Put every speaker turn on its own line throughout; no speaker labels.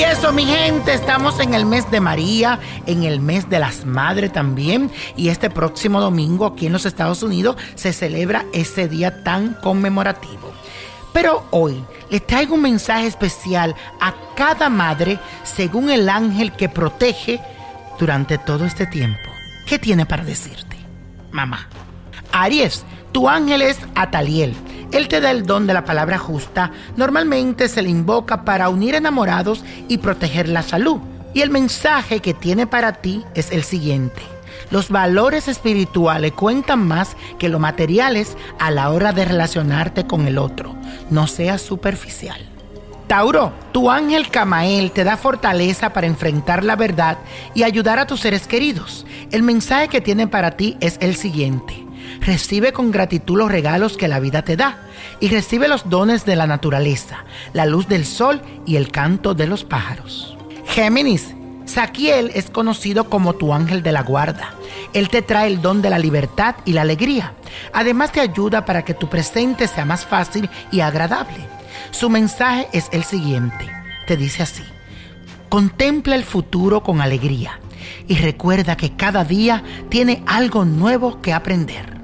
eso, mi gente, estamos en el mes de María, en el mes de las madres también. Y este próximo domingo aquí en los Estados Unidos se celebra ese día tan conmemorativo. Pero hoy les traigo un mensaje especial a cada madre según el ángel que protege durante todo este tiempo. ¿Qué tiene para decirte, mamá? Aries, tu ángel es Ataliel. Él te da el don de la palabra justa. Normalmente se le invoca para unir enamorados y proteger la salud. Y el mensaje que tiene para ti es el siguiente. Los valores espirituales cuentan más que los materiales a la hora de relacionarte con el otro. No seas superficial. Tauro, tu ángel Camael te da fortaleza para enfrentar la verdad y ayudar a tus seres queridos. El mensaje que tiene para ti es el siguiente. Recibe con gratitud los regalos que la vida te da y recibe los dones de la naturaleza, la luz del sol y el canto de los pájaros. Géminis, Saquiel es conocido como tu ángel de la guarda. Él te trae el don de la libertad y la alegría. Además te ayuda para que tu presente sea más fácil y agradable. Su mensaje es el siguiente. Te dice así. Contempla el futuro con alegría y recuerda que cada día tiene algo nuevo que aprender.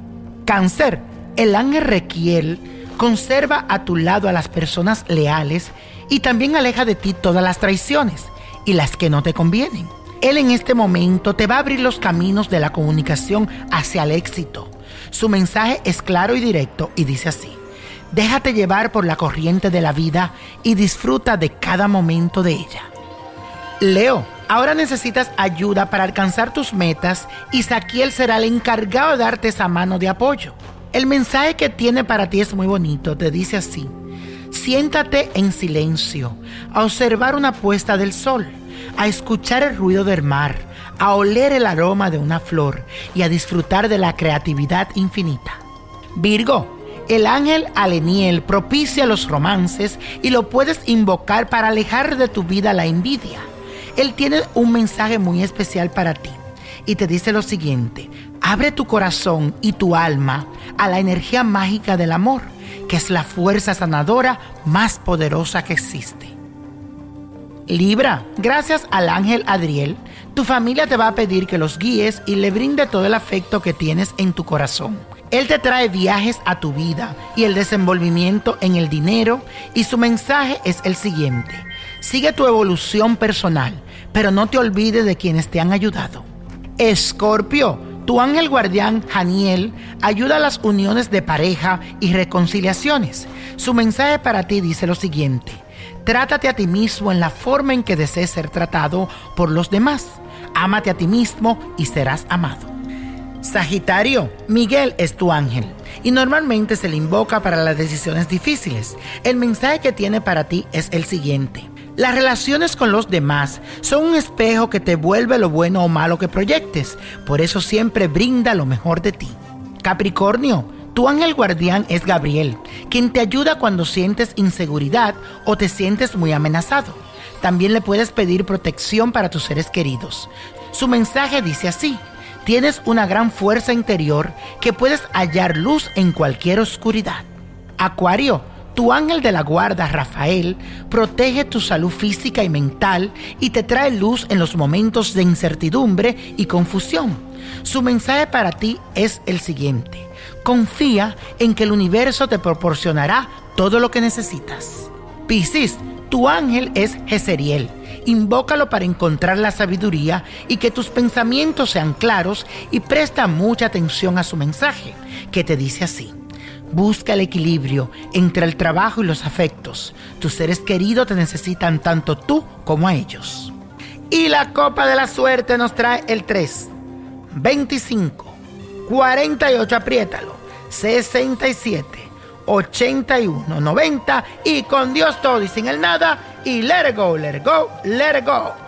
Cáncer, el ángel Requiel conserva a tu lado a las personas leales y también aleja de ti todas las traiciones y las que no te convienen. Él en este momento te va a abrir los caminos de la comunicación hacia el éxito. Su mensaje es claro y directo y dice así. Déjate llevar por la corriente de la vida y disfruta de cada momento de ella. Leo, ahora necesitas ayuda para alcanzar tus metas y Saquiel será el encargado de darte esa mano de apoyo. El mensaje que tiene para ti es muy bonito, te dice así. Siéntate en silencio, a observar una puesta del sol, a escuchar el ruido del mar, a oler el aroma de una flor y a disfrutar de la creatividad infinita. Virgo, el ángel Aleniel propicia los romances y lo puedes invocar para alejar de tu vida la envidia. Él tiene un mensaje muy especial para ti y te dice lo siguiente, abre tu corazón y tu alma a la energía mágica del amor, que es la fuerza sanadora más poderosa que existe. Libra, gracias al ángel Adriel, tu familia te va a pedir que los guíes y le brinde todo el afecto que tienes en tu corazón. Él te trae viajes a tu vida y el desenvolvimiento en el dinero y su mensaje es el siguiente. Sigue tu evolución personal, pero no te olvides de quienes te han ayudado. Escorpio, tu ángel guardián Janiel ayuda a las uniones de pareja y reconciliaciones. Su mensaje para ti dice lo siguiente. Trátate a ti mismo en la forma en que desees ser tratado por los demás. Ámate a ti mismo y serás amado. Sagitario, Miguel es tu ángel y normalmente se le invoca para las decisiones difíciles. El mensaje que tiene para ti es el siguiente. Las relaciones con los demás son un espejo que te vuelve lo bueno o malo que proyectes, por eso siempre brinda lo mejor de ti. Capricornio, tu ángel guardián es Gabriel, quien te ayuda cuando sientes inseguridad o te sientes muy amenazado. También le puedes pedir protección para tus seres queridos. Su mensaje dice así, tienes una gran fuerza interior que puedes hallar luz en cualquier oscuridad. Acuario, tu ángel de la guarda, Rafael, protege tu salud física y mental y te trae luz en los momentos de incertidumbre y confusión. Su mensaje para ti es el siguiente. Confía en que el universo te proporcionará todo lo que necesitas. Piscis, tu ángel es Jezeriel. Invócalo para encontrar la sabiduría y que tus pensamientos sean claros y presta mucha atención a su mensaje, que te dice así. Busca el equilibrio entre el trabajo y los afectos. Tus seres queridos te necesitan tanto tú como a ellos. Y la copa de la suerte nos trae el 3, 25, 48, apriétalo, 67, 81, 90 y con Dios todo y sin el nada y let go, let go, let go.